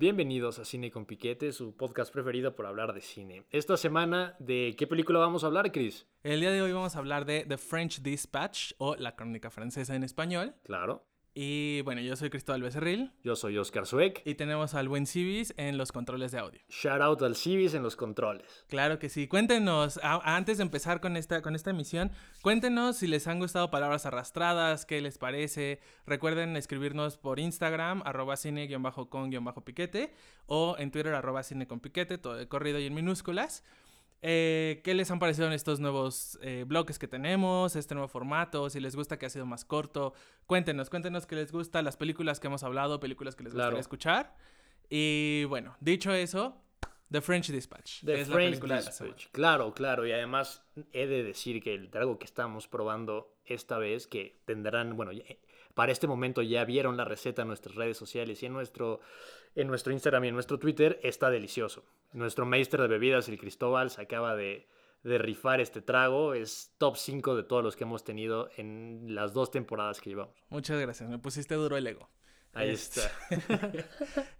Bienvenidos a Cine con Piquete, su podcast preferido por hablar de cine. Esta semana, ¿de qué película vamos a hablar, Chris? El día de hoy vamos a hablar de The French Dispatch o La Crónica Francesa en español. Claro. Y bueno, yo soy Cristóbal Becerril. Yo soy Oscar Sueck. Y tenemos al buen Civis en los controles de audio. Shout out al Civis en los controles. Claro que sí. Cuéntenos, antes de empezar con esta, con esta emisión, cuéntenos si les han gustado palabras arrastradas, qué les parece. Recuerden escribirnos por Instagram, arroba cine-con-piquete, o en Twitter, arroba cine con piquete, todo de corrido y en minúsculas. Eh, ¿Qué les han parecido estos nuevos eh, bloques que tenemos, este nuevo formato? Si les gusta que ha sido más corto, cuéntenos, cuéntenos qué les gusta, las películas que hemos hablado, películas que les gustaría escuchar. Y bueno, dicho eso, The French Dispatch. The French Dispatch. claro, claro. Y además he de decir que el trago que estamos probando esta vez, que tendrán, bueno, para este momento ya vieron la receta en nuestras redes sociales y en nuestro, en nuestro Instagram y en nuestro Twitter, está delicioso. Nuestro maestro de bebidas, el Cristóbal, se acaba de, rifar este trago. Es top 5 de todos los que hemos tenido en las dos temporadas que llevamos. Muchas gracias, me pusiste duro el ego. Ahí está.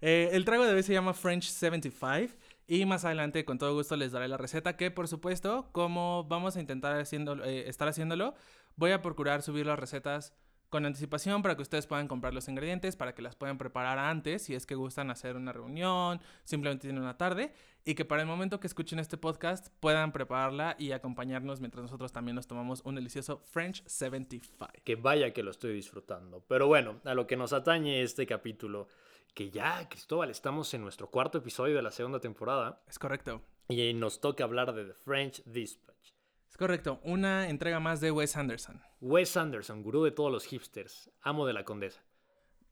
Eh, el trago de hoy se llama French 75 y más adelante con todo gusto les daré la receta que por supuesto como vamos a intentar haciendo, eh, estar haciéndolo, voy a procurar subir las recetas con anticipación para que ustedes puedan comprar los ingredientes, para que las puedan preparar antes si es que gustan hacer una reunión, simplemente tienen una tarde, y que para el momento que escuchen este podcast puedan prepararla y acompañarnos mientras nosotros también nos tomamos un delicioso French 75. Que vaya que lo estoy disfrutando. Pero bueno, a lo que nos atañe este capítulo, que ya, Cristóbal, estamos en nuestro cuarto episodio de la segunda temporada. Es correcto. Y nos toca hablar de The French Dispatch. Correcto, una entrega más de Wes Anderson. Wes Anderson, gurú de todos los hipsters, amo de la condesa.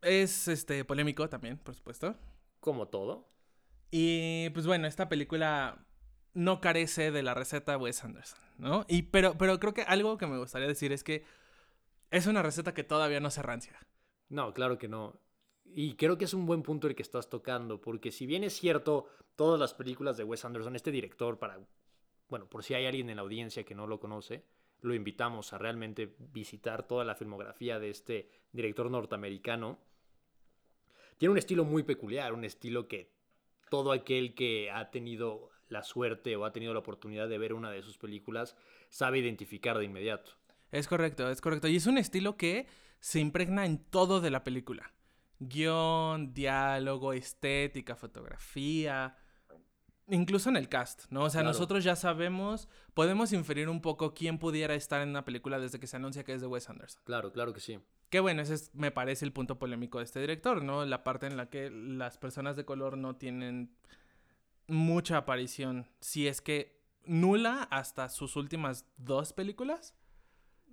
Es este polémico también, por supuesto. Como todo. Y pues bueno, esta película no carece de la receta Wes Anderson, ¿no? Y pero, pero creo que algo que me gustaría decir es que es una receta que todavía no se rancia. No, claro que no. Y creo que es un buen punto el que estás tocando, porque si bien es cierto, todas las películas de Wes Anderson, este director, para bueno, por si hay alguien en la audiencia que no lo conoce, lo invitamos a realmente visitar toda la filmografía de este director norteamericano. Tiene un estilo muy peculiar, un estilo que todo aquel que ha tenido la suerte o ha tenido la oportunidad de ver una de sus películas sabe identificar de inmediato. Es correcto, es correcto. Y es un estilo que se impregna en todo de la película. Guión, diálogo, estética, fotografía, incluso en el cast, ¿no? O sea, nosotros ya sabemos, podemos inferir un poco quién pudiera estar en una película desde que se anuncia que es de Wes Anderson. Claro, claro que sí. Qué bueno, ese es, me parece el punto polémico de este director, ¿no? La parte en la que las personas de color no tienen mucha aparición, si es que nula hasta sus últimas dos películas.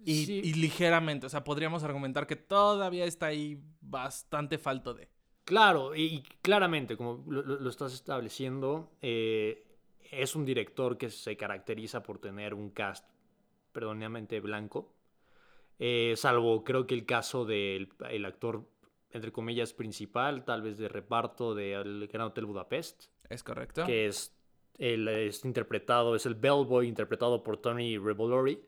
Y, y ligeramente, o sea, podríamos argumentar que todavía está ahí bastante falto de. Claro, y, claramente, como lo, estás estableciendo, eh, es un director que se caracteriza por tener un cast predominantemente blanco, eh, salvo creo que el caso del el actor, entre comillas, principal, tal vez de reparto del Gran Hotel Budapest. Es correcto. Que es, el, es interpretado, es el bellboy interpretado por Tony Revolori.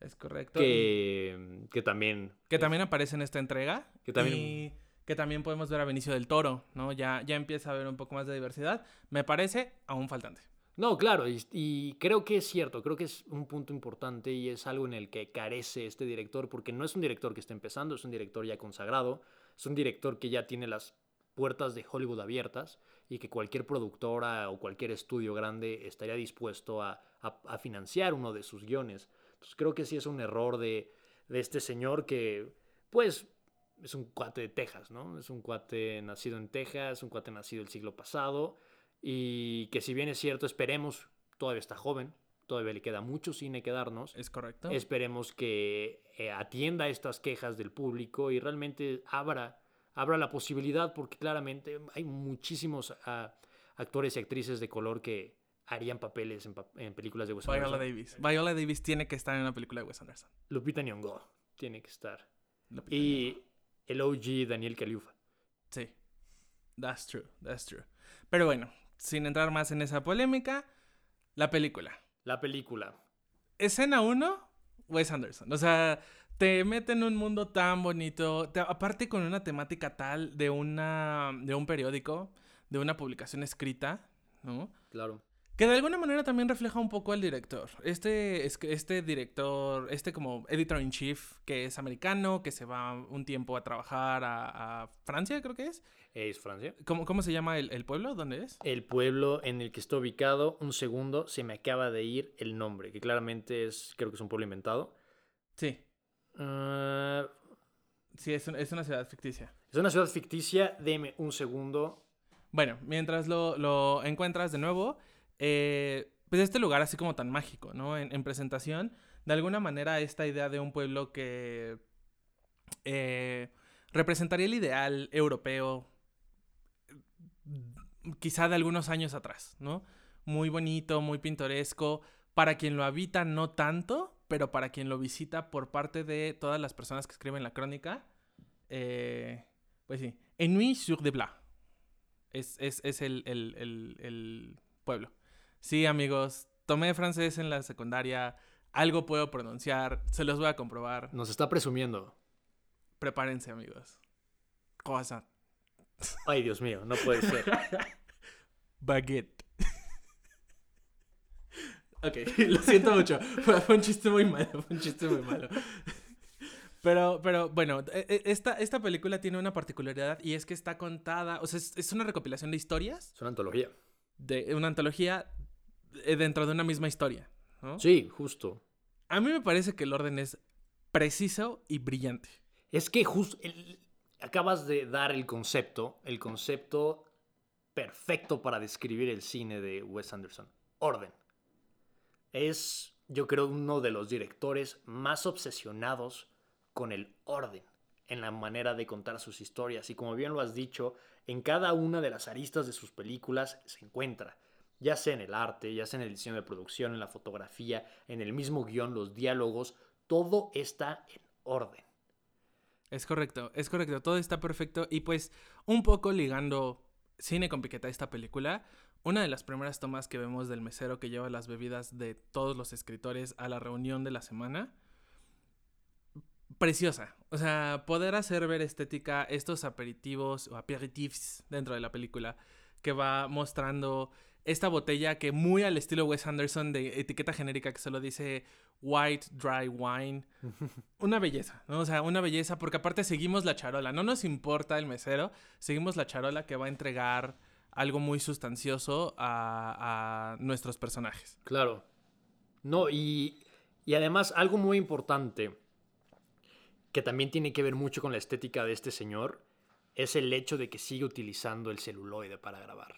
Es correcto. Que, que también... Que también aparece en esta entrega. Que también que también podemos ver a Benicio del Toro, ¿no? Ya, ya empieza a haber un poco más de diversidad. Me parece aún faltante. No, claro, y, creo que es cierto, creo que es un punto importante y es algo en el que carece este director, porque no es un director que está empezando, es un director ya consagrado, es un director que ya tiene las puertas de Hollywood abiertas y que cualquier productora o cualquier estudio grande estaría dispuesto a, financiar uno de sus guiones. Entonces creo que sí es un error de, de este señor que, pues, es un cuate de Texas, ¿no? Es un cuate nacido en Texas, un cuate nacido el siglo pasado y que si bien es cierto, esperemos, todavía está joven, todavía le queda mucho cine que darnos. Es correcto. Esperemos que eh, atienda estas quejas del público y realmente abra, abra la posibilidad porque claramente hay muchísimos ah, actores y actrices de color que harían papeles en, películas de Wes Anderson. Viola Davis. Viola Davis tiene que estar en una película de Wes Anderson. Lupita Nyong'o tiene que estar. y el OG Daniel Caliufa. Sí, that's true, that's true. Pero bueno, sin entrar más en esa polémica, la película. La película. Escena 1, Wes Anderson. O sea, te mete en un mundo tan bonito, aparte con una temática tal de, una, de un periódico, de una publicación escrita, ¿no? Claro. Que de alguna manera también refleja un poco al director. Este, este director, este como editor in chief, que es americano, que se va un tiempo a trabajar a, a Francia, creo que es. Es Francia. ¿Cómo, cómo se llama el, el pueblo? ¿Dónde es? El pueblo en el que está ubicado, un segundo, se me acaba de ir el nombre, que claramente es, creo que es un pueblo inventado. Sí, Ah, sí, es, un- es una ciudad ficticia. es una ciudad ficticia, deme un segundo. Bueno, mientras lo, lo encuentras de nuevo, eh, pues este lugar así como tan mágico, ¿no? En, en presentación, de alguna manera esta idea de un pueblo que eh, representaría el ideal europeo, quizá de algunos años atrás, ¿no? Muy bonito, muy pintoresco, para quien lo habita no tanto, pero para quien lo visita por parte de todas las personas que escriben la crónica, eh, pues sí, Ennui sur de Blas. Es, es, es el- el- el pueblo. Sí, amigos, tomé francés en la secundaria, algo puedo pronunciar, se los voy a comprobar. Nos está presumiendo. Prepárense, amigos. Croissant. Ay, Dios mío, no puede ser. Baguette. ok, lo siento mucho. Fue, fue un chiste muy malo, fue un chiste muy malo. Pero, pero bueno, e- e- esta, esta película tiene una particularidad y es que está contada, o sea, es, es una recopilación de historias, Es una antología. de una antología dentro de una misma historia, ¿no? Sí, justo. A mí me parece que el orden es preciso y brillante. Es que justo acabas de dar el concepto, el concepto perfecto para describir el cine de Wes Anderson. Orden. Es, yo creo, uno de los directores más obsesionados con el orden en la manera de contar sus historias. Y como bien lo has dicho, en cada una de las aristas de sus películas se encuentra, ya sea en el arte, ya sea en el diseño de producción, en la fotografía, en el mismo guion, los diálogos, todo está en orden. Es correcto, es correcto, todo está perfecto. Y pues, un poco ligando cine con piqueta esta película, una de las primeras tomas que vemos del mesero que lleva las bebidas de todos los escritores a la reunión de la semana, preciosa. O sea, poder hacer ver estética estos aperitivos o aperitifs dentro de la película que va mostrando esta botella que muy al estilo Wes Anderson de etiqueta genérica que solo dice white dry wine. Una belleza, ¿no? O sea, una belleza porque aparte seguimos la charola. No nos importa el mesero, seguimos la charola que va a entregar algo muy sustancioso a, a nuestros personajes. Claro. No, y, y además algo muy importante que también tiene que ver mucho con la estética de este señor es el hecho de que sigue utilizando el celuloide para grabar.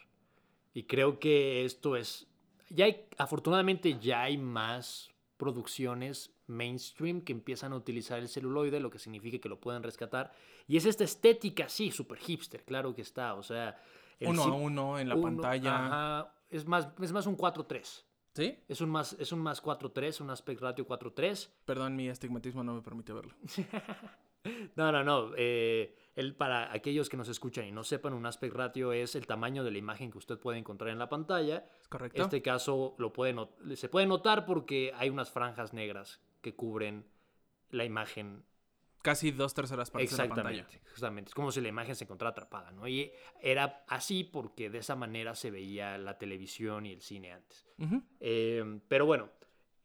Y creo que esto es... Ya hay, afortunadamente ya hay más producciones mainstream que empiezan a utilizar el celuloide, lo que significa que lo pueden rescatar. Y es esta estética, sí, súper hipster, claro que está. O sea... Uno a uno en la uno- pantalla. ajá, es, más, es más un 4-3. ¿Sí? Es un más, es un más 4-3, un aspect ratio 4-3. Perdón, mi estigmatismo no me permite verlo. No, no, no. eh, el, para aquellos que nos escuchan y no sepan, un aspect ratio es el tamaño de la imagen que usted puede encontrar en la pantalla. ¿Es correcto? Este caso lo puede se puede notar porque hay unas franjas negras que cubren la imagen Casi dos terceras partes de la pantalla. Exactamente. Es como si la imagen se encontrara atrapada, ¿no? Y era así porque de esa manera se veía la televisión y el cine antes. Ujú. Eh, pero bueno,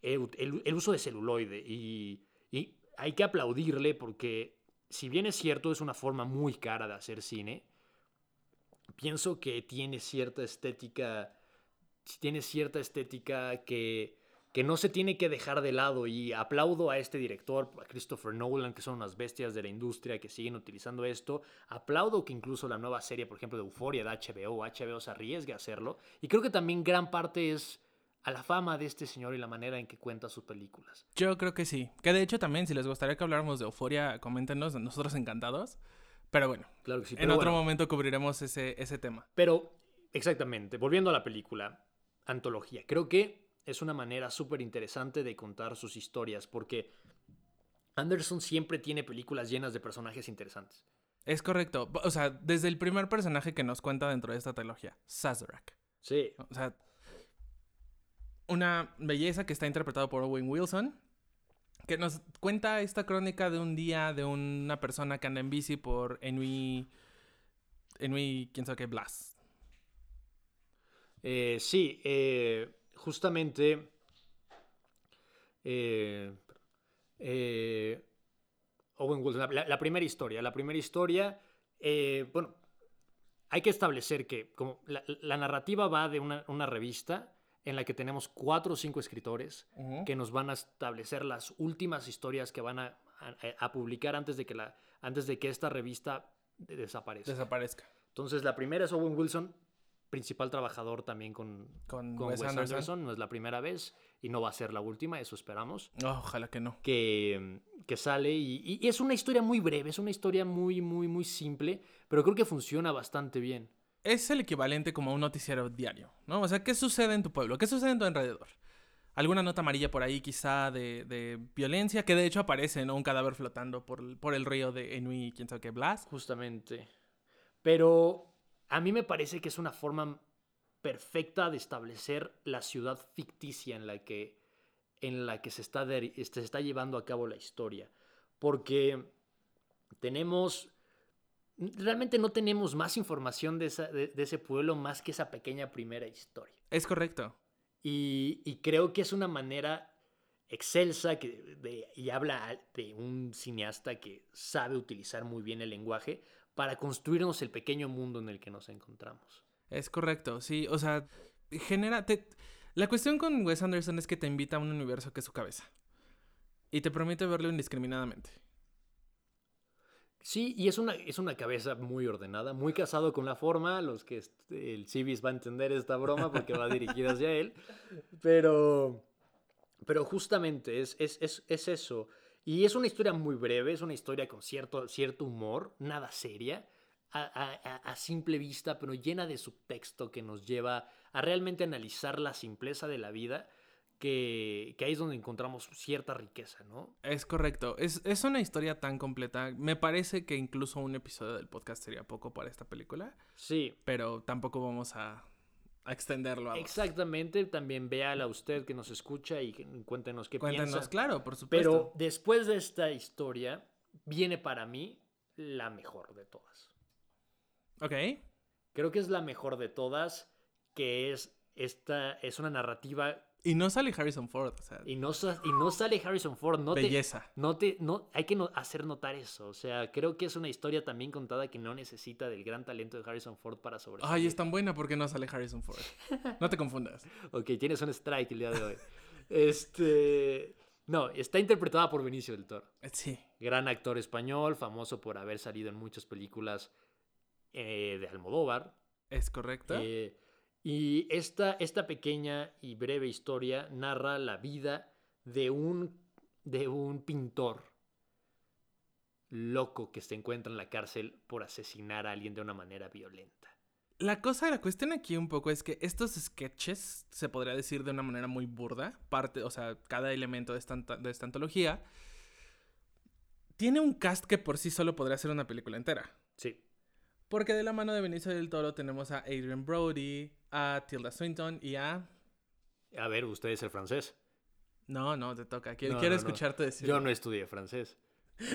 el, el- el uso de celuloide y, y hay que aplaudirle porque si bien es cierto es una forma muy cara de hacer cine, pienso que tiene cierta estética, tiene cierta estética que, que no se tiene que dejar de lado y aplaudo a este director, a Christopher Nolan, que son unas bestias de la industria que siguen utilizando esto. Aplaudo que incluso la nueva serie, por ejemplo, de Euphoria de HBO, HBO se arriesgue a hacerlo. Y creo que también gran parte es a la fama de este señor y la manera en que cuenta sus películas. Yo creo que sí. Que de hecho también, si les gustaría que habláramos de Euforia, coméntenos, nosotros encantados. Pero bueno, Claro que sí. en pero otro bueno. momento cubriremos ese, ese tema. Pero, exactamente, volviendo a la película, antología. Creo que es una manera súper interesante de contar sus historias porque Anderson siempre tiene películas llenas de personajes interesantes. Es correcto. O sea, desde el primer personaje que nos cuenta dentro de esta trilogía, Sazerac. Sí, O sea, una belleza que está interpretado por Owen Wilson, que nos cuenta esta crónica de un día de una persona que anda en bici por Ennui, Ennui, quién sabe qué, Blas. Eh, sí, eh, justamente. eh, eh, Owen Wilson, la, primera historia. La primera historia. bueno, hay que establecer que como la, narrativa va de una revista en la que tenemos cuatro o cinco escritores que nos van a establecer las últimas historias que van a, a- a publicar antes de que, la, antes de que esta revista de- desaparezca. Desaparezca. Entonces, la primera es Owen Wilson, principal trabajador también con, Con, con Wes Wes Anderson. Anderson. No es la primera vez y no va a ser la última, eso esperamos. Oh, ojalá que no. Que, que sale y, y- y es una historia muy breve, es una historia muy, muy, muy simple, pero creo que funciona bastante bien. Es el equivalente como a un noticiero diario, ¿no? O sea, ¿qué sucede en tu pueblo? ¿Qué sucede en tu alrededor? Alguna nota amarilla por ahí quizá de, de violencia, que de hecho aparece, ¿no? Un cadáver flotando por, por el río de Enui quién sabe qué, Blas. Justamente. Pero a mí me parece que es una forma perfecta de establecer la ciudad ficticia en la que, en la que se, está se está llevando a cabo la historia. Porque tenemos... Realmente no tenemos más información de, esa- de- de ese pueblo más que esa pequeña primera historia. Es correcto. Y, y creo que es una manera excelsa que, de- y habla de un cineasta que sabe utilizar muy bien el lenguaje para construirnos el pequeño mundo en el que nos encontramos. Es correcto, sí. O sea, genera... te- La cuestión con Wes Anderson es que te invita a un universo que es su cabeza. Y te promete verlo indiscriminadamente. Sí, y es una, es una cabeza muy ordenada, muy casado con la forma. Los que el Civis va a entender esta broma porque va dirigida hacia él. Pero, pero justamente es, es, es, es eso. Y es una historia muy breve, es una historia con cierto, cierto humor, nada seria, a- a- a simple vista, pero llena de subtexto que nos lleva a realmente analizar la simpleza de la vida, que, que ahí es donde encontramos cierta riqueza, ¿no? Es correcto. Es, es una historia tan completa. Me parece que incluso un episodio del podcast sería poco para esta película. Sí, Pero tampoco vamos a, a extenderlo a. Exactamente, también véala usted que nos escucha y cuéntenos qué Cuéntanos, piensa. claro, por supuesto. Pero después de esta historia, viene para mí la mejor de todas. Ok. Creo que es la mejor de todas, que es esta, es una narrativa Y no sale Harrison Ford. O sea, y no, sa- y no sale Harrison Ford, no te, belleza. no te, no, hay que no- hacer notar eso. O sea, creo que es una historia también contada que no necesita del gran talento de Harrison Ford para sobrevivir. Ay, es tan buena porque no sale Harrison Ford. No te confundas. Ok, tienes un strike el día de hoy. Este. No, está interpretada por Benicio del Toro. Eh, Sí. Gran actor español, famoso por haber salido en muchas películas eh, de Almodóvar. Es correcto. Eh, y esta, esta pequeña y breve historia narra la vida de un, de un pintor loco que se encuentra en la cárcel por asesinar a alguien de una manera violenta. La cosa, la cuestión aquí un poco es que estos sketches, se podría decir de una manera muy burda, parte, o sea, cada elemento de esta, de esta antología, tiene un cast que por sí solo podría ser una película entera. Sí. Porque de la mano de Benicio del Toro tenemos a Adrian Brody, a Tilda Swinton y a... A ver, usted es el francés. No, no, te toca. Quiero, No, quiero no, no. escucharte decir. Yo no estudié francés.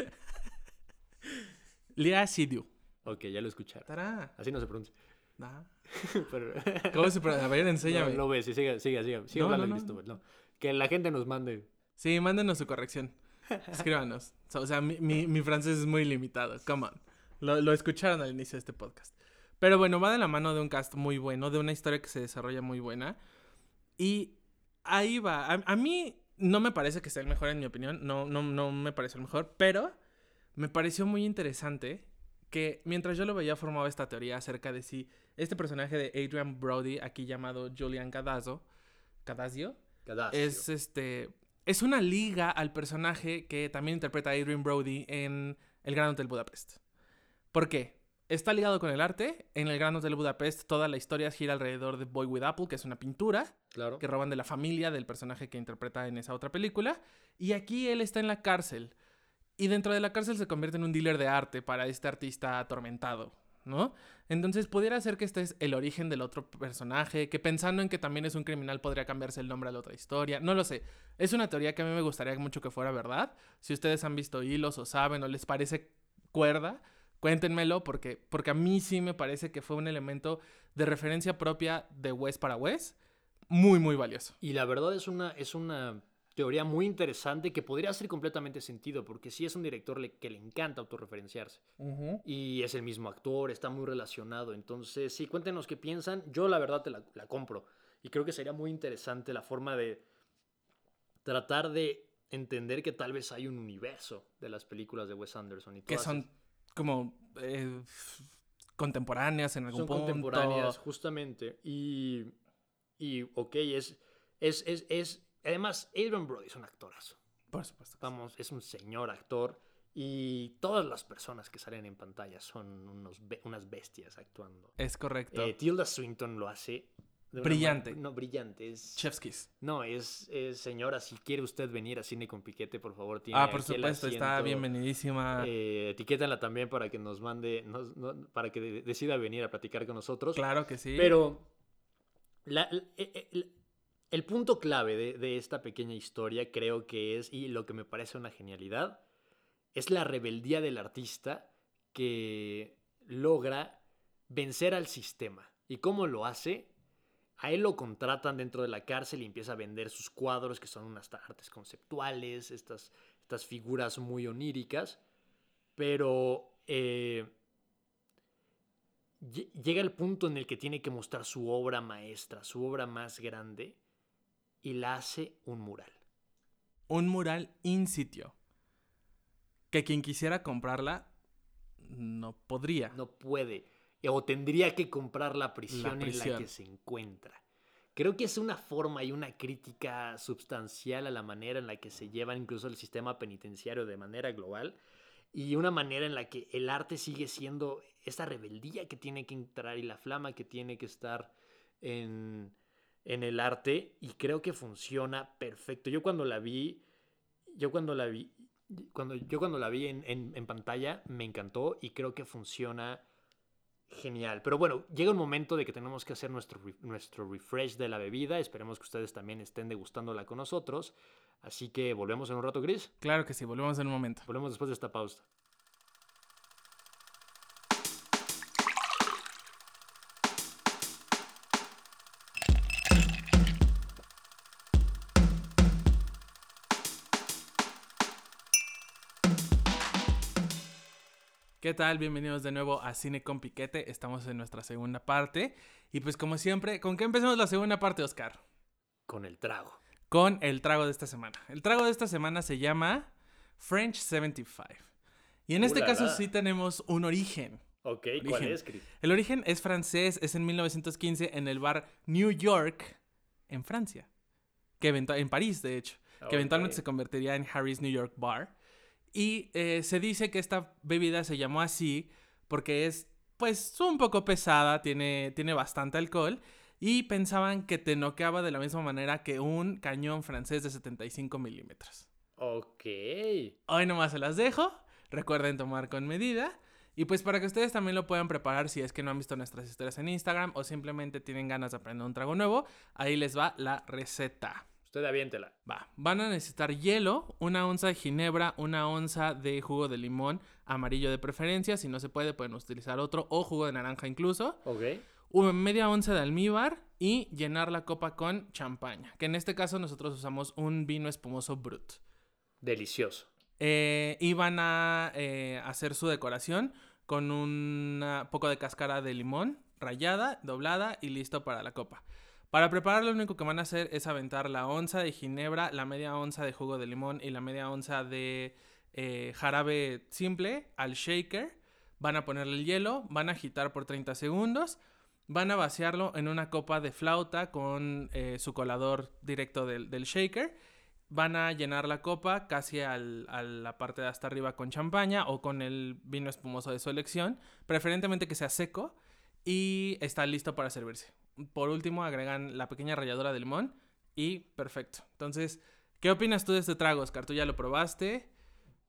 Lea Seydoux. Ok, ya lo escucharon. Tará. Así no se pronuncia. Ah. Pero- ¿Cómo se pronuncia? A ver, enséñame. no ves, sí, siga, siga, siga. Siga No, hablando. Cristóbal. Que la gente nos mande. Sí, mándenos su corrección. Escríbanos. O sea, mi, mi- mi francés es muy limitado. Come on. Lo, lo escucharon al inicio de este podcast. Pero bueno, va de la mano de un cast muy bueno, de una historia que se desarrolla muy buena. Y ahí va. A, a mí no me parece que sea el mejor, en mi opinión. No, no, no me parece el mejor. Pero me pareció muy interesante que mientras yo lo veía formaba esta teoría acerca de si este personaje de Adrian Brody, aquí llamado Julian Cadazzo, Cadazio, es este. Es una liga al personaje que también interpreta a Adrian Brody en El Gran Hotel Budapest. ¿Por qué? Está ligado con el arte. En el Gran Hotel Budapest toda la historia gira alrededor de Boy with Apple, que es una pintura Claro. que roban de la familia del personaje que interpreta en esa otra película. Y aquí él está en la cárcel. Y dentro de la cárcel se convierte en un dealer de arte para este artista atormentado, ¿no? Entonces pudiera ser que este es el origen del otro personaje, que pensando en que también es un criminal podría cambiarse el nombre a la otra historia. No lo sé. Es una teoría que a mí me gustaría mucho que fuera verdad. Si ustedes han visto hilos o saben o les parece cuerda, Cuéntenmelo porque, porque a mí sí me parece que fue un elemento de referencia propia de Wes para Wes muy, muy valioso. Y la verdad es una, es una teoría muy interesante que podría hacer completamente sentido, porque sí es un director que le encanta autorreferenciarse. Y es el mismo actor, está muy relacionado. Entonces, sí, cuéntenos qué piensan. Yo la verdad te la, compro. Y creo que sería muy interesante la forma de tratar de entender que tal vez hay un universo de las películas de Wes Anderson. Y que son como eh, contemporáneas en algún son punto. contemporáneas, justamente. Y, y ok, es, es, es, es Además, Adrian Brody es un actorazo. Por supuesto. Vamos, es un señor actor. Y todas las personas que salen en pantalla son unos unas bestias actuando. Es correcto. Eh, Tilda Swinton lo hace. Brillante. no, brillante. Es, Chefskis. No, es, señora, si quiere usted venir a Cine con Piquete, por favor, tiene Ah, por supuesto, está bienvenidísima. Eh, etiquétanla también para que nos mande, para que decida venir a platicar con nosotros. Claro que sí. Pero la, eh, eh, el punto clave de, esta pequeña historia creo que es, y lo que me parece una genialidad, es la rebeldía del artista que logra vencer al sistema. ¿Y cómo lo hace? A él lo contratan dentro de la cárcel y empieza a vender sus cuadros, que son unas artes conceptuales, estas, estas figuras muy oníricas, pero eh, llega el punto en el que tiene que mostrar su obra maestra, su obra más grande, y la hace un mural. Un mural in sitio. Que quien quisiera comprarla no podría. No puede. O tendría que comprar la prisión, en la que se encuentra. Creo que es una forma y una crítica sustancial a la manera en la que se lleva incluso el sistema penitenciario de manera global y una manera en la que el arte sigue siendo esa rebeldía que tiene que entrar y la flama que tiene que estar en, en el arte y creo que funciona perfecto. Yo cuando la vi, yo cuando la vi, cuando, yo cuando la vi en, pantalla me encantó y creo que funciona genial. Pero bueno, llega un momento de que tenemos que hacer nuestro, nuestro refresh de la bebida. Esperemos que ustedes también estén degustándola con nosotros. Así que volvemos en un rato, Chris. Claro que sí, volvemos en un momento. Volvemos después de esta pausa. ¿Qué tal? Bienvenidos de nuevo a Cine con Piquete. Estamos en nuestra segunda parte. Y pues como siempre, ¿con qué empezamos la segunda parte, Oscar? Con el trago. Con el trago de esta semana. El trago de esta semana se llama French 75. Y en este caso sí tenemos un origen. Ok, ¿cuál es, Chris? El origen es francés, es en 1915 en el bar New York, en Francia. Que en París, de hecho. Que eventualmente se convertiría en Harry's New York Bar. Y eh, se dice que esta bebida se llamó así porque es, pues, un poco pesada, tiene, tiene bastante alcohol. Y pensaban que te noqueaba de la misma manera que un cañón francés de 75 milímetros. Ok. Hoy nomás se las dejo. Recuerden tomar con medida. Y pues para que ustedes también lo puedan preparar si es que no han visto nuestras historias en Instagram o simplemente tienen ganas de aprender un trago nuevo, ahí les va la receta. Usted aviéntela. Va. Van a necesitar hielo, una onza de ginebra, una onza de jugo de limón amarillo de preferencia. Si no se puede, pueden utilizar otro o jugo de naranja incluso. Ok. Media onza de almíbar y llenar la copa con champaña. Que en este caso nosotros usamos un vino espumoso brut. Delicioso. Eh, y van a eh, hacer su decoración con un poco de cáscara de limón rallada, doblada y listo para la copa. Para preparar lo único que van a hacer es aventar la onza de ginebra, la media onza de jugo de limón y la media onza de eh, jarabe simple al shaker. Van a ponerle el hielo, van a agitar por 30 segundos, van a vaciarlo en una copa de flauta con eh, su colador directo del, shaker. Van a llenar la copa casi a la parte de hasta arriba con champaña o con el vino espumoso de su elección, preferentemente que sea seco y está listo para servirse por último agregan la pequeña ralladura de limón y perfecto. Entonces, ¿qué opinas tú de este trago, Oscar? ¿Tú ya lo probaste?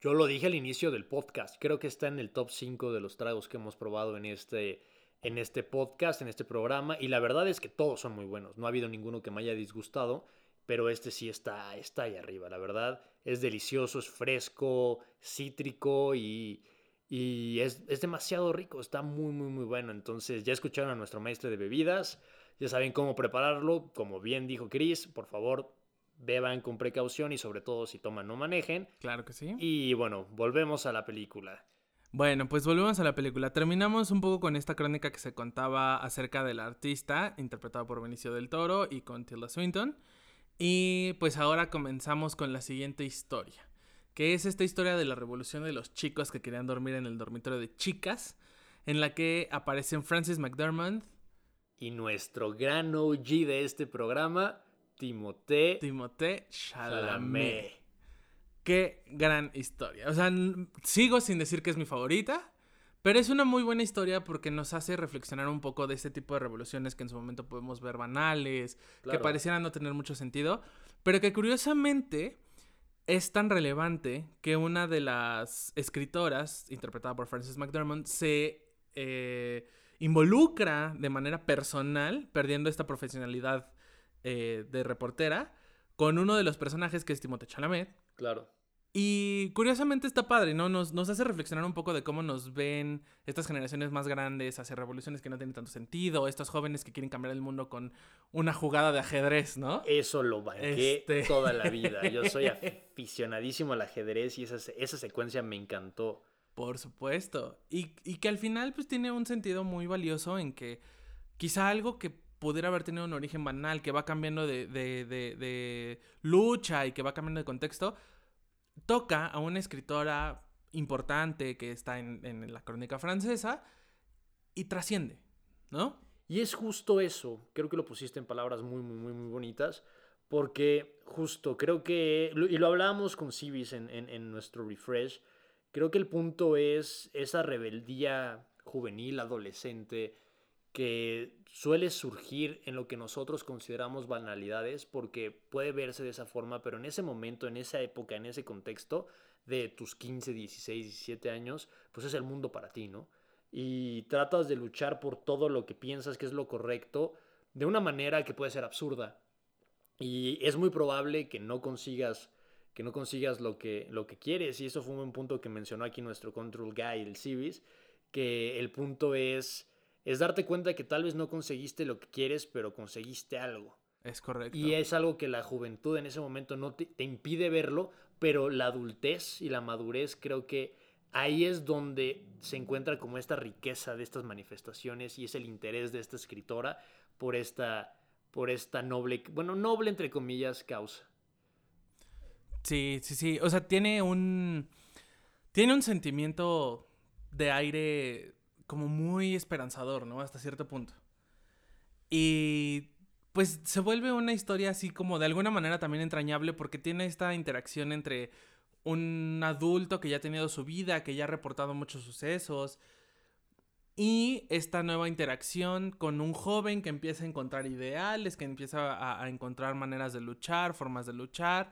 Yo lo dije al inicio del podcast. Creo que está en el top 5 de los tragos que hemos probado en este, en este podcast, en este programa. Y la verdad es que todos son muy buenos. No ha habido ninguno que me haya disgustado. Pero este sí está, está ahí arriba. La verdad es delicioso, es fresco, cítrico y, Y es, es demasiado rico, está muy, muy, muy bueno. Entonces ya escucharon a nuestro maestro de bebidas, ya saben cómo prepararlo. Como bien dijo Chris, por favor, beban con precaución y sobre todo si toman no manejen. Claro que sí. Y bueno, volvemos a la película. Bueno, pues volvemos a la película. Terminamos un poco con esta crónica que se contaba acerca del artista, interpretado por Benicio del Toro y con Tilda Swinton. Y pues ahora comenzamos con la siguiente historia, que es esta historia de la revolución de los chicos que querían dormir en el dormitorio de chicas, en la que aparecen Francis McDermott. Y nuestro gran OG de este programa, Timothée, Timothée Chalamet. Qué gran historia. O sea, sigo sin decir que es mi favorita, pero es una muy buena historia porque nos hace reflexionar un poco de este tipo de revoluciones que en su momento podemos ver banales, que parecieran no tener mucho sentido, pero que curiosamente es tan relevante que una de las escritoras, interpretada por Frances McDermott, se eh, involucra de manera personal, perdiendo esta profesionalidad eh, de reportera, con uno de los personajes que es Timothée Chalamet, Claro. Y curiosamente está padre, ¿no? Nos, nos, hace reflexionar un poco de cómo nos ven estas generaciones más grandes hacia revoluciones que no tienen tanto sentido, estos jóvenes que quieren cambiar el mundo con una jugada de ajedrez, ¿no? Eso lo banqué este... toda la vida. Yo soy aficionadísimo al ajedrez y esa, esa secuencia me encantó. Por supuesto. Y, y que al final pues tiene un sentido muy valioso en que quizá algo que pudiera haber tenido un origen banal, que va cambiando de, de, de, lucha y que va cambiando de contexto, toca a una escritora importante que está en, en la crónica francesa y trasciende, ¿no? Y es justo eso, creo que lo pusiste en palabras muy, muy, muy, muy bonitas, porque justo creo que, y lo hablábamos con Civis en, en nuestro refresh, creo que el punto es esa rebeldía juvenil, adolescente, que suele surgir en lo que nosotros consideramos banalidades porque puede verse de esa forma, pero en ese momento, en esa época, en ese contexto de tus 15, 16, 17 años, pues es el mundo para ti, ¿no? Y tratas de luchar por todo lo que piensas que es lo correcto de una manera que puede ser absurda. Y es muy probable que no consigas que no consigas lo que, lo que quieres. Y eso fue un punto que mencionó aquí nuestro control guy, el Civis, que el punto es es darte cuenta que tal vez no conseguiste lo que quieres, pero conseguiste algo. Es correcto. Y es algo que la juventud en ese momento no te, impide verlo, pero la adultez y la madurez creo que ahí es donde se encuentra como esta riqueza de estas manifestaciones y es el interés de esta escritora por esta, por esta noble, bueno, noble entre comillas, causa. Sí, sí, sí. O sea, tiene un. Tiene un sentimiento de aire como muy esperanzador, ¿no? Hasta cierto punto. Y pues se vuelve una historia así como de alguna manera también entrañable porque tiene esta interacción entre un adulto que ya ha tenido su vida, que ya ha reportado muchos sucesos, y esta nueva interacción con un joven que empieza a encontrar ideales, que empieza a, a encontrar maneras de luchar, formas de luchar,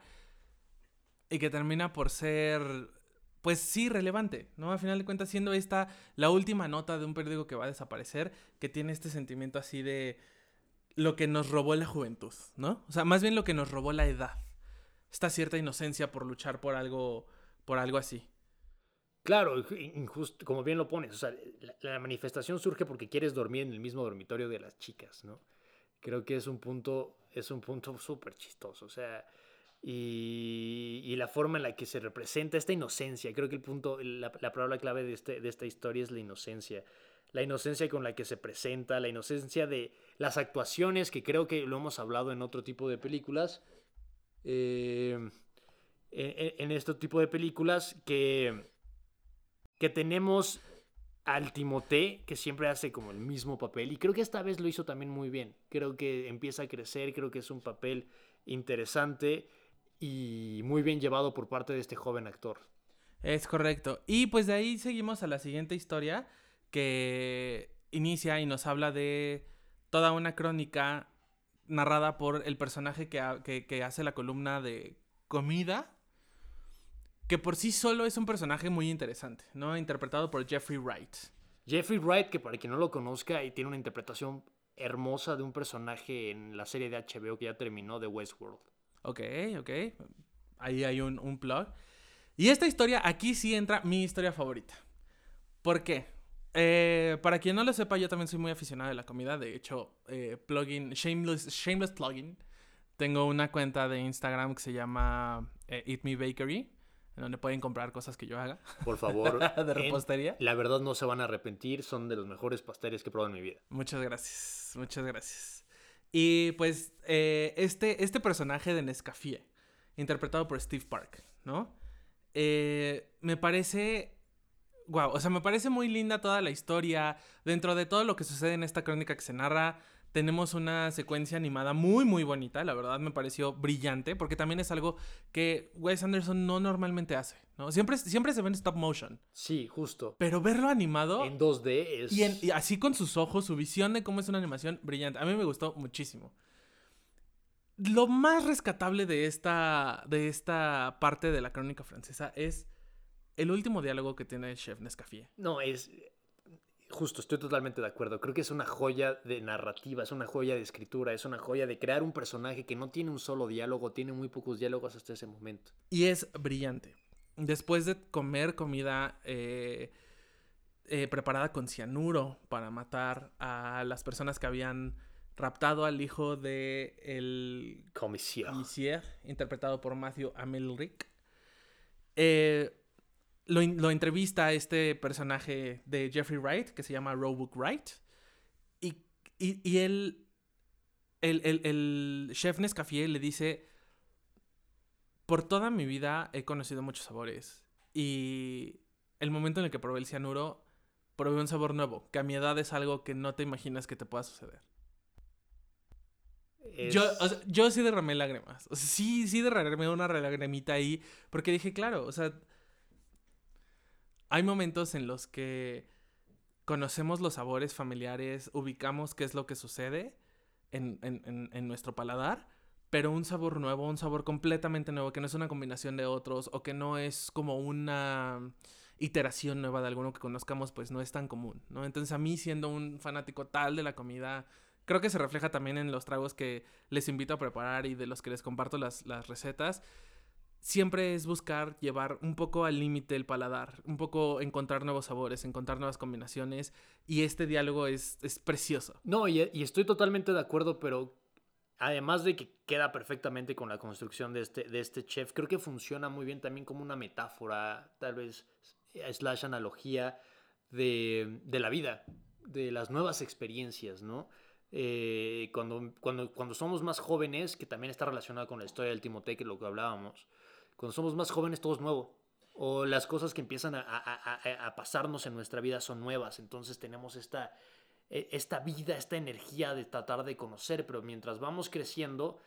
y que termina por ser pues sí, relevante, ¿no? A final de cuentas, siendo esta la última nota de un periódico que va a desaparecer, que tiene este sentimiento así de lo que nos robó la juventud, ¿no? O sea, más bien lo que nos robó la edad. Esta cierta inocencia por luchar por algo, por algo así. Claro, injusto, como bien lo pones, o sea, la, la, manifestación surge porque quieres dormir en el mismo dormitorio de las chicas, ¿no? Creo que es un punto, es un punto súper chistoso, o sea, y, la forma en la que se representa esta inocencia. Creo que el punto, la, palabra clave de, este, de esta historia es la inocencia. La inocencia con la que se presenta, la inocencia de las actuaciones, que creo que lo hemos hablado en otro tipo de películas. Eh, en, en, este tipo de películas que, que tenemos al Timoté, que siempre hace como el mismo papel, y creo que esta vez lo hizo también muy bien. Creo que empieza a crecer, creo que es un papel interesante y muy bien llevado por parte de este joven actor. Es correcto. Y pues de ahí seguimos a la siguiente historia que inicia y nos habla de toda una crónica narrada por el personaje que, que, hace la columna de comida, que por sí solo es un personaje muy interesante, ¿no? Interpretado por Jeffrey Wright. Jeffrey Wright, que para quien no lo conozca, y tiene una interpretación hermosa de un personaje en la serie de HBO que ya terminó, de Westworld. Ok, ok. Ahí hay un, un plug. Y esta historia, aquí sí entra mi historia favorita. ¿Por qué? Eh, para quien no lo sepa, yo también soy muy aficionado de la comida. De hecho, eh, plugin, shameless, shameless plugin. Tengo una cuenta de Instagram que se llama eh, Eat Me Bakery, en donde pueden comprar cosas que yo haga. Por favor. de repostería. La verdad no se van a arrepentir, son de los mejores pasteles que he probado en mi vida. Muchas gracias, muchas gracias. Y pues este, este personaje de Nescafé, interpretado por Steve Park, ¿no? me parece wow, o sea, me parece muy linda toda la historia. Dentro de todo lo que sucede en esta crónica que se narra, tenemos una secuencia animada muy, muy bonita. La verdad me pareció brillante, porque también es algo que Wes Anderson no normalmente hace, ¿no? Siempre, siempre se ve en stop motion. Sí, justo. Pero verlo animado... En 2D es... Y, así con sus ojos, su visión de cómo es una animación brillante. A mí me gustó muchísimo. Lo más rescatable de esta, de esta parte de la crónica francesa es el último diálogo que tiene el chef Nescafé. No, es. Justo, estoy totalmente de acuerdo. Creo que es una joya de narrativa, es una joya de escritura, es una joya de crear un personaje que no tiene un solo diálogo, tiene muy pocos diálogos hasta ese momento. Y es brillante. Después de comer comida eh, eh, preparada con cianuro para matar a las personas que habían raptado al hijo de el comisier, interpretado por Matthew Amelric. Eh, lo, entrevista a este personaje de Jeffrey Wright, que se llama Roebuck Wright. Y, y, él, el, el, el chef Nescafé le dice, por toda mi vida he conocido muchos sabores. Y el momento en el que probé el cianuro, probé un sabor nuevo, que a mi edad es algo que no te imaginas que te pueda suceder. Yo, yo sí derramé lágrimas. O sea, sí, sí derramé una lagrimita ahí. Porque dije, claro, o sea, hay momentos en los que conocemos los sabores familiares, ubicamos qué es lo que sucede en, nuestro paladar, pero un sabor nuevo, un sabor completamente nuevo, que no es una combinación de otros o que no es como una iteración nueva de alguno que conozcamos, pues no es tan común, ¿no? Entonces a mí siendo un fanático tal de la comida, creo que se refleja también en los tragos que les invito a preparar y de los que les comparto las, las recetas siempre es buscar llevar un poco al límite el paladar, un poco encontrar nuevos sabores, encontrar nuevas combinaciones y este diálogo es, es precioso. No, y, estoy totalmente de acuerdo, pero además de que queda perfectamente con la construcción de este, de este chef, creo que funciona muy bien también como una metáfora, tal vez slash analogía de, de la vida, de las nuevas experiencias, ¿no? Eh, cuando, cuando, cuando somos más jóvenes, que también está relacionado con la historia del Timoteo, que lo que hablábamos, cuando somos más jóvenes todo es nuevo. O las cosas que empiezan a, pasarnos en nuestra vida son nuevas. Entonces tenemos esta, e, esta vida, esta energía de tratar de conocer. Pero mientras vamos creciendo,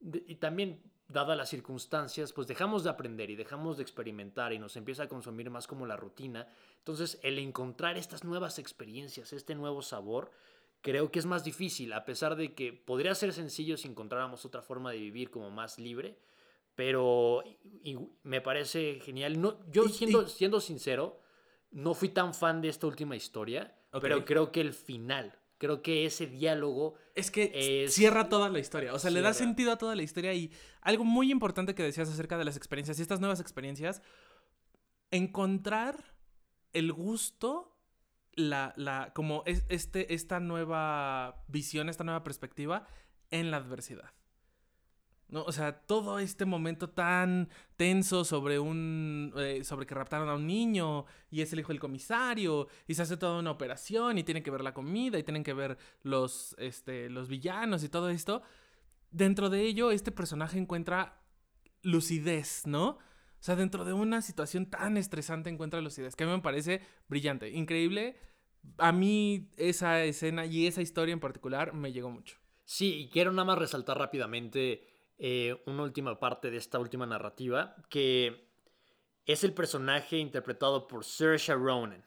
y también dadas las circunstancias, pues dejamos de aprender y dejamos de experimentar y nos empieza a consumir más como la rutina. Entonces el encontrar estas nuevas experiencias, este nuevo sabor, creo que es más difícil, a pesar de que podría ser sencillo si encontráramos otra forma de vivir como más libre pero me parece genial. No, yo siendo, siendo sincero, no fui tan fan de esta última historia, pero creo que el final, creo que ese diálogo... Es que cierra toda la historia, o sea, le da sentido a toda la historia y algo muy importante que decías acerca de las experiencias y estas nuevas experiencias, encontrar el gusto, la, la, como es, este, esta nueva visión, esta nueva perspectiva en la adversidad. ¿No? O sea, todo este momento tan tenso sobre un. Eh, sobre que raptaron a un niño y es el hijo del comisario y se hace toda una operación y tienen que ver la comida y tienen que ver los, este, los villanos y todo esto. Dentro de ello, este personaje encuentra lucidez, ¿no? O sea, dentro de una situación tan estresante encuentra lucidez, que a mí me parece brillante, increíble. A mí esa escena y esa historia en particular me llegó mucho. Sí, y quiero nada más resaltar rápidamente eh, una última parte de esta última narrativa, que es el personaje interpretado por Saoirse Ronan.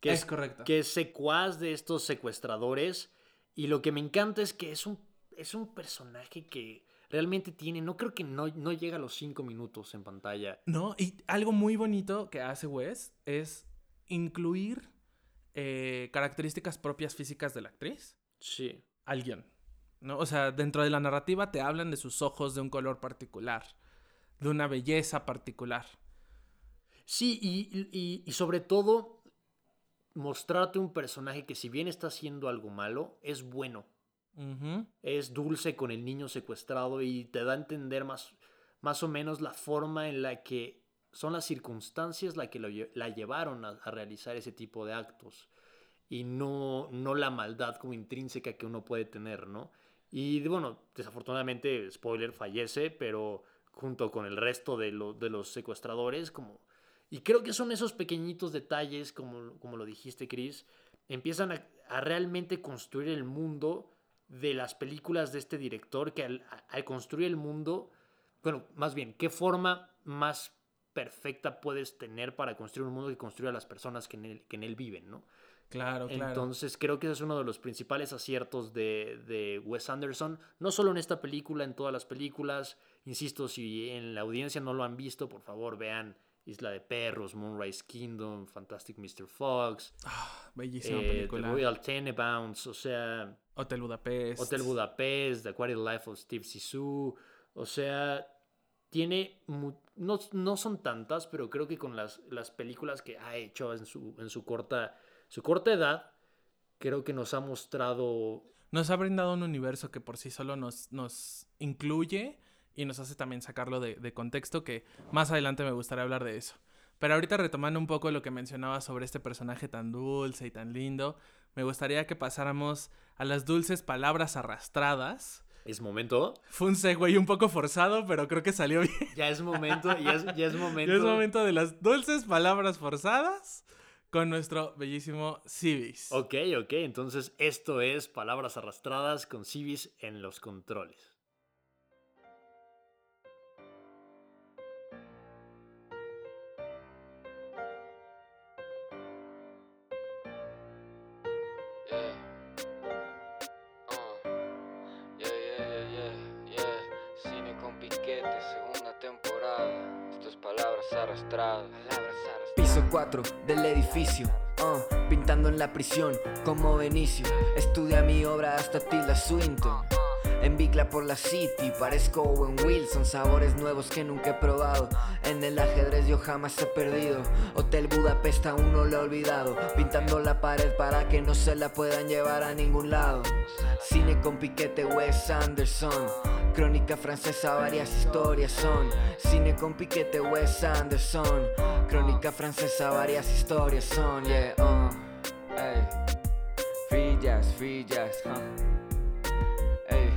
Que es, correcto. Que es secuaz de estos secuestradores. Y lo que me encanta es que es un, es un personaje que realmente tiene, no creo que no, no llega a los cinco minutos en pantalla. No, y algo muy bonito que hace Wes es incluir eh, características propias físicas de la actriz. Sí. Al guion. ¿No? O sea, dentro de la narrativa te hablan de sus ojos de un color particular, de una belleza particular. Sí, y, sobre todo mostrarte un personaje que si bien está haciendo algo malo, es bueno. Es dulce con el niño secuestrado y te da a entender más, más o menos la forma en la que son las circunstancias la que lo la llevaron a, a realizar ese tipo de actos y no, no la maldad como intrínseca que uno puede tener, ¿no? Y bueno, desafortunadamente, spoiler, fallece, pero junto con el resto de, de los secuestradores, como... Y creo que son esos pequeñitos detalles, como, como lo dijiste, Chris, empiezan a, realmente construir el mundo de las películas de este director, que al, construir el mundo, bueno, más bien, ¿qué forma más perfecta puedes tener para construir un mundo que construya a las personas que en que en él viven, ¿no? Claro, claro. Entonces creo que ese es uno de los principales aciertos de, de Wes Anderson, no solo en esta película, en todas las películas. Insisto, si en la audiencia no lo han visto, por favor vean Isla de Perros, Moonrise Kingdom, Fantastic Mr. Fox, Bellísima eh, The película. Royal Tenenbaums, o sea, Hotel Budapest. Hotel Budapest, The Aquatic Life of Steve Zissou, o sea, tiene, no, no son tantas, pero creo que con las, las películas que ha hecho en su, en su corta, su corta edad, creo que nos ha mostrado Nos ha brindado un universo que por sí solo nos, nos incluye y nos hace también sacarlo de, de contexto, que más adelante me gustaría hablar de eso. Pero ahorita retomando un poco lo que mencionaba sobre este personaje tan dulce y tan lindo, me gustaría que pasáramos a las dulces palabras arrastradas. Es momento. Fue un segue un poco forzado, pero creo que salió bien. Ya es momento. Ya es, ya es momento. Ya es momento de las dulces palabras forzadas con nuestro bellísimo Civis. Ok, ok. Entonces, esto es Palabras Arrastradas con Civis en los controles. Yeah. Yeah, yeah, yeah, yeah, yeah. Cine con piquete, segunda temporada. Esto es palabras arrastradas. Palabras arrastradas. Piso 4 del edificio, uh, pintando en la prisión como Benicio. Estudia mi obra hasta Tilda Swinton. En Bicla por la City, parezco Owen Wilson. Sabores nuevos que nunca he probado. En el ajedrez yo jamás he perdido. Hotel Budapest aún no lo he olvidado. Pintando la pared para que no se la puedan llevar a ningún lado. Cine con piquete, Wes Anderson. Crónica francesa, varias historias son. Cine con piquete, Wes Anderson. Crónica francesa, varias historias son. Yeah, uh. Ey. Free jazz, huh. Ey.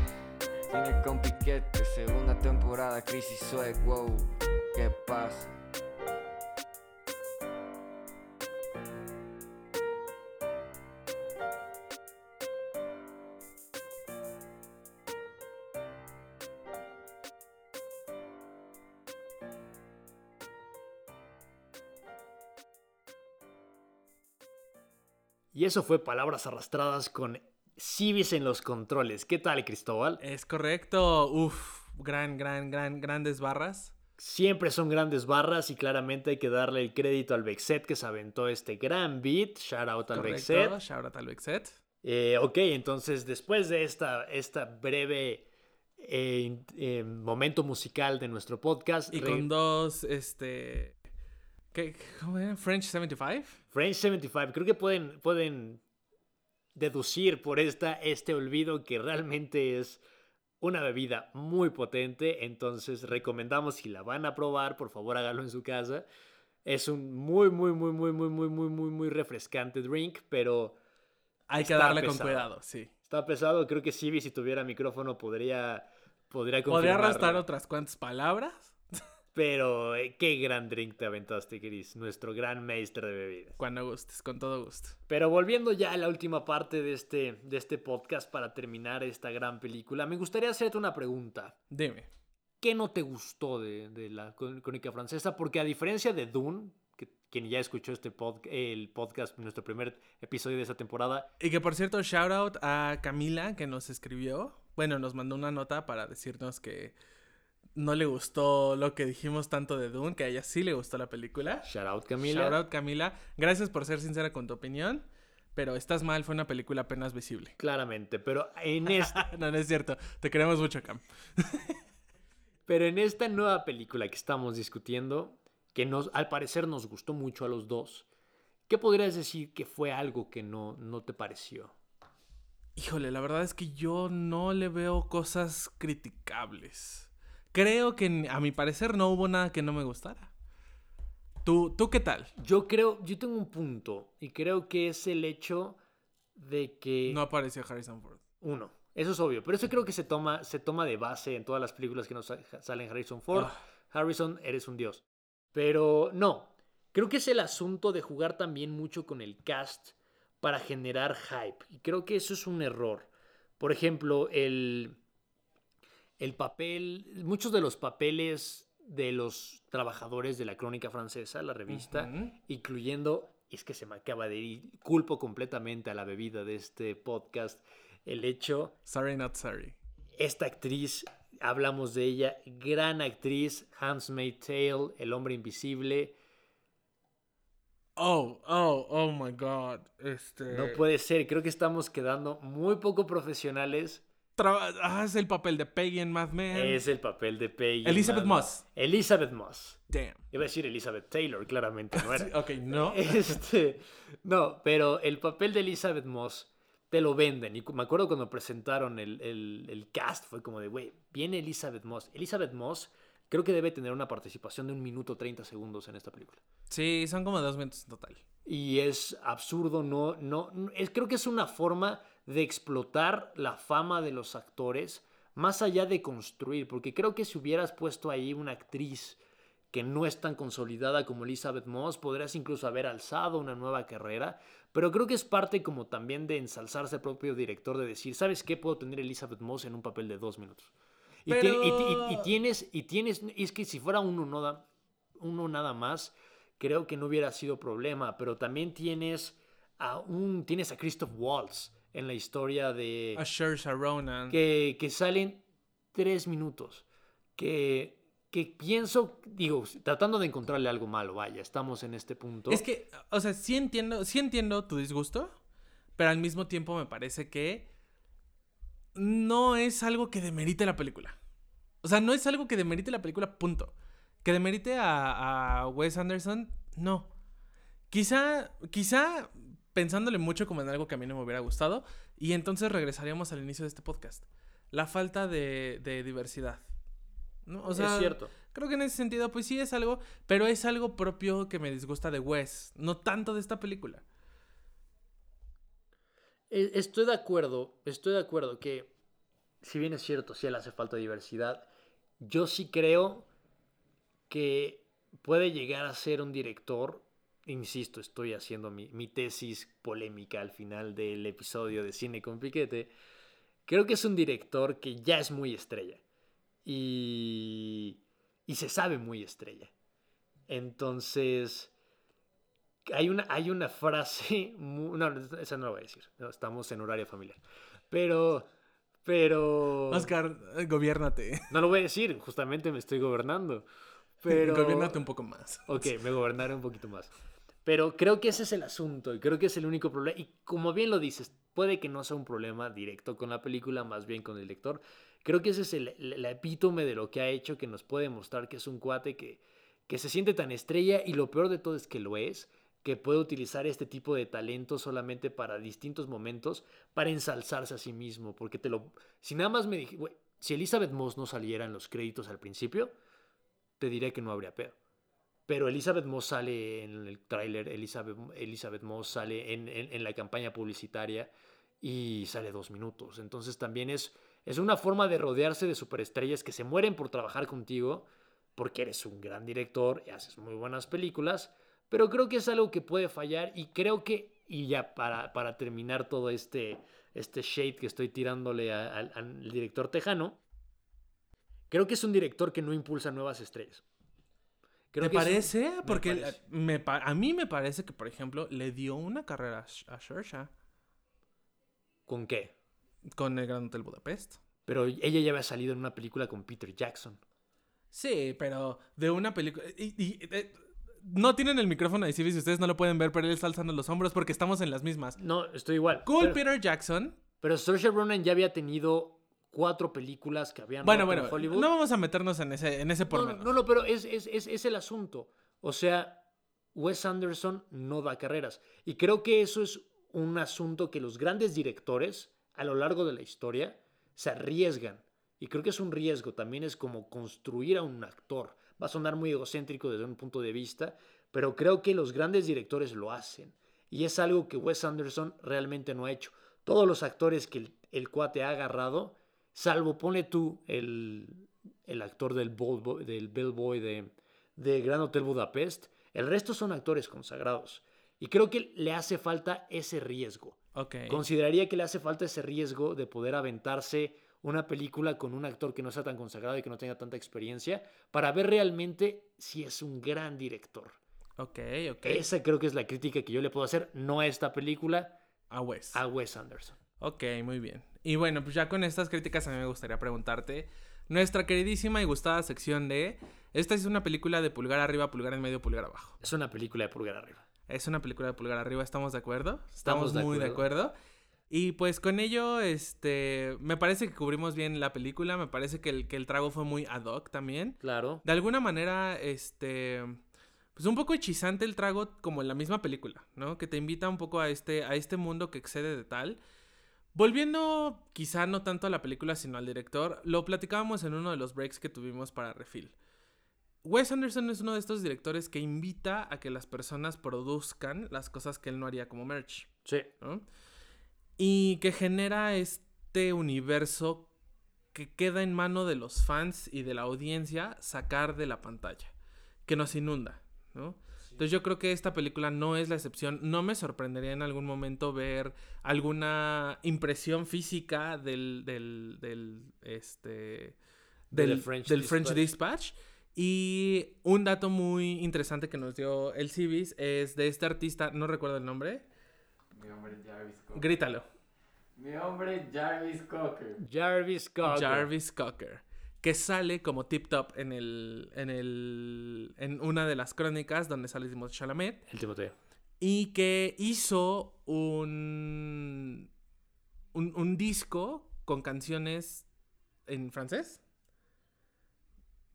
Cine con piquete, segunda temporada, crisis swag, wow. ¿Qué pasa? Y eso fue Palabras Arrastradas con Civis en los controles. ¿Qué tal, Cristóbal? Es correcto. Uf, gran, gran, gran, grandes barras. Siempre son grandes barras y claramente hay que darle el crédito al Vexet que se aventó este gran beat. Shout out al Correcto. Vexet. Shout out al Vexet. Eh, ok, entonces después de esta, esta breve eh, eh, momento musical de nuestro podcast, Y con dos, este... ¿Qué? ¿Cómo era? ¿French 75? French 75, creo que pueden, pueden deducir por esta, este olvido que realmente es una bebida muy potente, entonces recomendamos si la van a probar, por favor hágalo en su casa. Es un muy, muy, muy, muy, muy, muy, muy, muy, muy refrescante drink, pero Hay que darle con cuidado, sí. está pesado. Creo que Civi, si tuviera micrófono, podría, podría Podría arrastrar otras cuantas palabras. Pero eh, qué gran drink te aventaste, Chris, nuestro gran maestro de bebidas. Cuando gustes, con todo gusto. Pero volviendo ya a la última parte de este, de este podcast para terminar esta gran película, me gustaría hacerte una pregunta. Dime. ¿Qué no te gustó de, de la cr- crónica francesa? Porque a diferencia de Dune, que, quien ya escuchó este pod- el podcast, nuestro primer episodio de esta temporada, Y que por cierto, shout out a Camila que nos escribió. Bueno, nos mandó una nota para decirnos que no le gustó lo que dijimos tanto de Dune, que a ella sí le gustó la película. shout out Camila. Shout out Camila. Gracias por ser sincera con tu opinión. Pero estás mal, fue una película apenas visible. Claramente, pero en, esta, no, no es cierto. Te queremos mucho, Cam. pero en esta nueva película que estamos discutiendo, que nos, al parecer nos gustó mucho a los dos, ¿qué podrías decir que fue algo que no, no te pareció? Híjole, la verdad es que yo no le veo cosas criticables. Creo que a mi parecer no hubo nada que no me gustara. ¿Tú, ¿tú qué tal? Yo creo, yo tengo un punto y creo que es el hecho de que... No apareció Harrison Ford. Uno, eso es obvio, pero eso creo que se toma, se toma de base en todas las películas que nos sa- salen Harrison Ford. Ah. Harrison, eres un dios. Pero no, creo que es el asunto de jugar también mucho con el cast para generar hype. Y creo que eso es un error. Por ejemplo, el, el papel, muchos de los papeles de los trabajadores de la crónica francesa, la revista, incluyendo, es que se me acaba de ir, culpo completamente a la bebida de este podcast, el hecho, Sorry, not sorry. esta actriz, hablamos de ella, gran actriz, Handmaid's Tale, El Hombre Invisible, Oh, oh, oh my god. Este. no puede ser, creo que estamos quedando muy poco profesionales, ah, es el papel de Peggy en Mad Men. es el papel de Peggy. Elizabeth Mad- Moss. Elizabeth Moss. Damn. Iba a decir Elizabeth Taylor, claramente no era. Ok, no. Este, no, pero el papel de Elizabeth Moss te lo venden. Y me acuerdo cuando presentaron el, el- el cast, fue como de, güey, viene Elizabeth Moss. Elizabeth Moss creo que debe tener una participación de un minuto 30 segundos en esta película. Sí, son como dos minutos en total. Y es absurdo, no, no, no- es, creo que es una forma de explotar la fama de los actores más allá de construir, porque creo que si hubieras puesto ahí una actriz que no es tan consolidada como Elizabeth Moss, podrías incluso haber alzado una nueva carrera, pero creo que es parte como también de ensalzarse el propio director, de decir, ¿sabes qué? Puedo tener Elizabeth Moss en un papel de dos minutos. Y, Pero- y ti- y- y tienes, y tienes, y es que si fuera uno, no da- uno nada más, creo que no hubiera sido problema, pero también tienes a un, tienes a Christoph Waltz en la historia de A Ronan. que, que salen tres minutos, que, que pienso, digo, tratando de encontrarle algo malo, vaya, estamos en este punto. Es que, o sea, sí entiendo, sí entiendo tu disgusto, pero al mismo tiempo me parece que no es algo que demerite la película. O sea, no es algo que demerite la película, punto. Que demerite a, a Wes Anderson, no. Quizá, quizá pensándole mucho como en algo que a mí no me hubiera gustado, y entonces regresaríamos al inicio de este podcast. La falta de, de diversidad. ¿no? O sea, es cierto. Creo que en ese sentido, pues sí es algo, pero es algo propio que me disgusta de Wes, no tanto de esta película. E- Estoy de acuerdo, estoy de acuerdo que si bien es cierto, sí le hace falta diversidad, yo sí creo que puede llegar a ser un director, insisto, estoy haciendo mi, mi tesis polémica al final del episodio de Cine con Piquete, creo que es un director que ya es muy estrella y, y se sabe muy estrella. Entonces, hay una, hay una frase, mu- no, esa no la voy a decir, no, estamos en horario familiar, pero, pero... Oscar, gobiérnate. No lo voy a decir, justamente me estoy gobernando. Pero... Gobiérnate un poco más. Ok, me gobernaré un poquito más. Pero creo que ese es el asunto y creo que es el único problema. Y como bien lo dices, puede que no sea un problema directo con la película, más bien con el lector. Creo que ese es el, el- epítome de lo que ha hecho, que nos puede mostrar que es un cuate que, que se siente tan estrella y lo peor de todo es que lo es, que puede utilizar este tipo de talento solamente para distintos momentos, para ensalzarse a sí mismo. Porque te lo... Si nada más me dije, si Elizabeth Moss no saliera en los créditos al principio, te diré que no habría pedo. Pero Elizabeth Moss sale en el tráiler, Elizabeth, Elizabeth Moss sale en, en- en la campaña publicitaria y sale dos minutos. Entonces también es, es una forma de rodearse de superestrellas que se mueren por trabajar contigo porque eres un gran director y haces muy buenas películas, pero creo que es algo que puede fallar y creo que, y ya para, para terminar todo este, este shade que estoy tirándole a- al- al director tejano, creo que es un director que no impulsa nuevas estrellas. Creo ¿Te que parece? me Porque parece. me pa- a mí me parece que, por ejemplo, le dio una carrera a Sh- a Saoirse ¿Con qué? con el Gran Hotel Budapest. Pero ella ya había salido en una película con Peter Jackson. Sí, pero de una película... y- y- eh, no tienen el micrófono de Civis y ustedes no lo pueden ver, pero él está alzando los hombros porque estamos en las mismas. No, estoy igual. Cool pero, Peter Jackson. pero Saoirse Ronan ya había tenido cuatro películas que habían Bueno, roto en bueno, Hollywood. no vamos a meternos en ese, en ese no, pormenor. no, no, pero es, es, es, es el asunto. O sea, Wes Anderson no da carreras. Y creo que eso es un asunto que los grandes directores a lo largo de la historia se arriesgan. Y creo que es un riesgo, también es como construir a un actor. Va a sonar muy egocéntrico desde un punto de vista, pero creo que los grandes directores lo hacen. Y es algo que Wes Anderson realmente no ha hecho. Todos los actores que el, el cuate ha agarrado, salvo pone tú el, el actor del, Boy, del Bellboy de, de Gran Hotel Budapest, el resto son actores consagrados. Y creo que le hace falta ese riesgo. Ok. Consideraría que le hace falta ese riesgo de poder aventarse una película con un actor que no sea tan consagrado y que no tenga tanta experiencia para ver realmente si es un gran director. Ok, ok. Esa creo que es la crítica que yo le puedo hacer, no a esta película, A Wes. a Wes Anderson. Ok, muy bien. Y bueno, pues ya con estas críticas a mí me gustaría preguntarte nuestra queridísima y gustada sección de esta es una película de pulgar arriba, pulgar en medio, pulgar abajo. Es una película de pulgar arriba. Es una película de pulgar arriba, ¿estamos de acuerdo? Estamos de muy de acuerdo. acuerdo. Y pues con ello, este, me parece que cubrimos bien la película, me parece que el, que el trago fue muy ad hoc también. Claro. De alguna manera, este, pues un poco hechizante el trago como en la misma película, ¿no? Que te invita un poco a este, a este mundo que excede de tal. Volviendo quizá no tanto a la película, sino al director, lo platicábamos en uno de los breaks que tuvimos para Refill. Wes Anderson es uno de estos directores que invita a que las personas produzcan las cosas que él no haría como merch, Sí. ¿no? Y que genera este universo que queda en mano de los fans y de la audiencia sacar de la pantalla, que nos inunda, ¿no? Entonces yo creo que esta película no es la excepción. No me sorprendería en algún momento ver alguna impresión física del, del, del, este, De del, The French del French Dispatch. Dispatch. Y un dato muy interesante que nos dio el Civis es de este artista, no recuerdo el nombre, Mi hombre Jarvis Cocker. grítalo. Mi hombre Jarvis Cocker. Jarvis Cocker. Jarvis Cocker, que sale como tip top en el, en el, en una de las crónicas donde sale Timothée Chalamet El Timoteo. y que hizo un, un, un disco con canciones en francés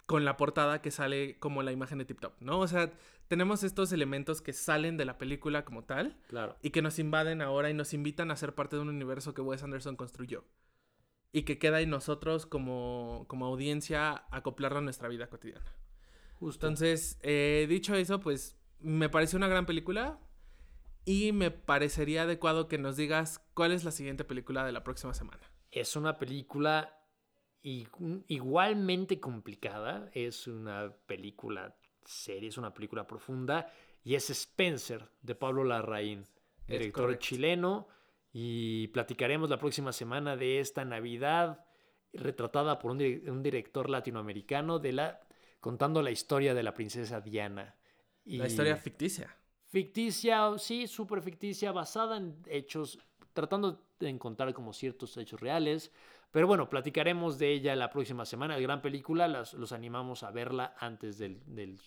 con la portada que sale como la imagen de Tip Top, ¿no? O sea, tenemos estos elementos que salen de la película como tal Claro. y que nos invaden ahora y nos invitan a ser parte de un universo que Wes Anderson construyó. Y que queda en nosotros como, como audiencia acoplarlo a nuestra vida cotidiana. Justo. Entonces, eh, dicho eso, pues me pareció una gran película y me parecería adecuado que nos digas cuál es la siguiente película de la próxima semana. es una película igualmente complicada. Es una película seria, es una película profunda. Y es Spencer, de Pablo Larraín, director chileno. Y platicaremos la próxima semana de esta Navidad retratada por un, un director latinoamericano de la, contando la historia de la princesa Diana. La Y- historia ficticia. Ficticia, sí, súper ficticia, basada en hechos, tratando de encontrar como ciertos hechos reales. Pero bueno, platicaremos de ella la próxima semana. Gran película, las- los animamos a verla antes del, del,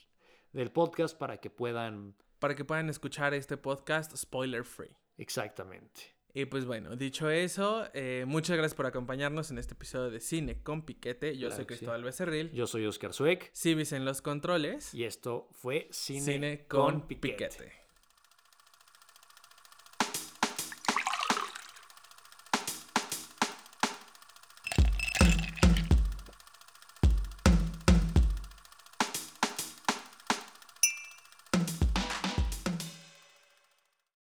del podcast para que puedan... Para que puedan escuchar este podcast spoiler free. Exactamente. Y pues bueno, dicho eso, eh, muchas gracias por acompañarnos en este episodio de Cine con Piquete. Yo Claro soy sí. Cristóbal Becerril. Yo soy Oscar Sueck Civis en los controles. y esto fue Cine, Cine con con Piquete. Piquete.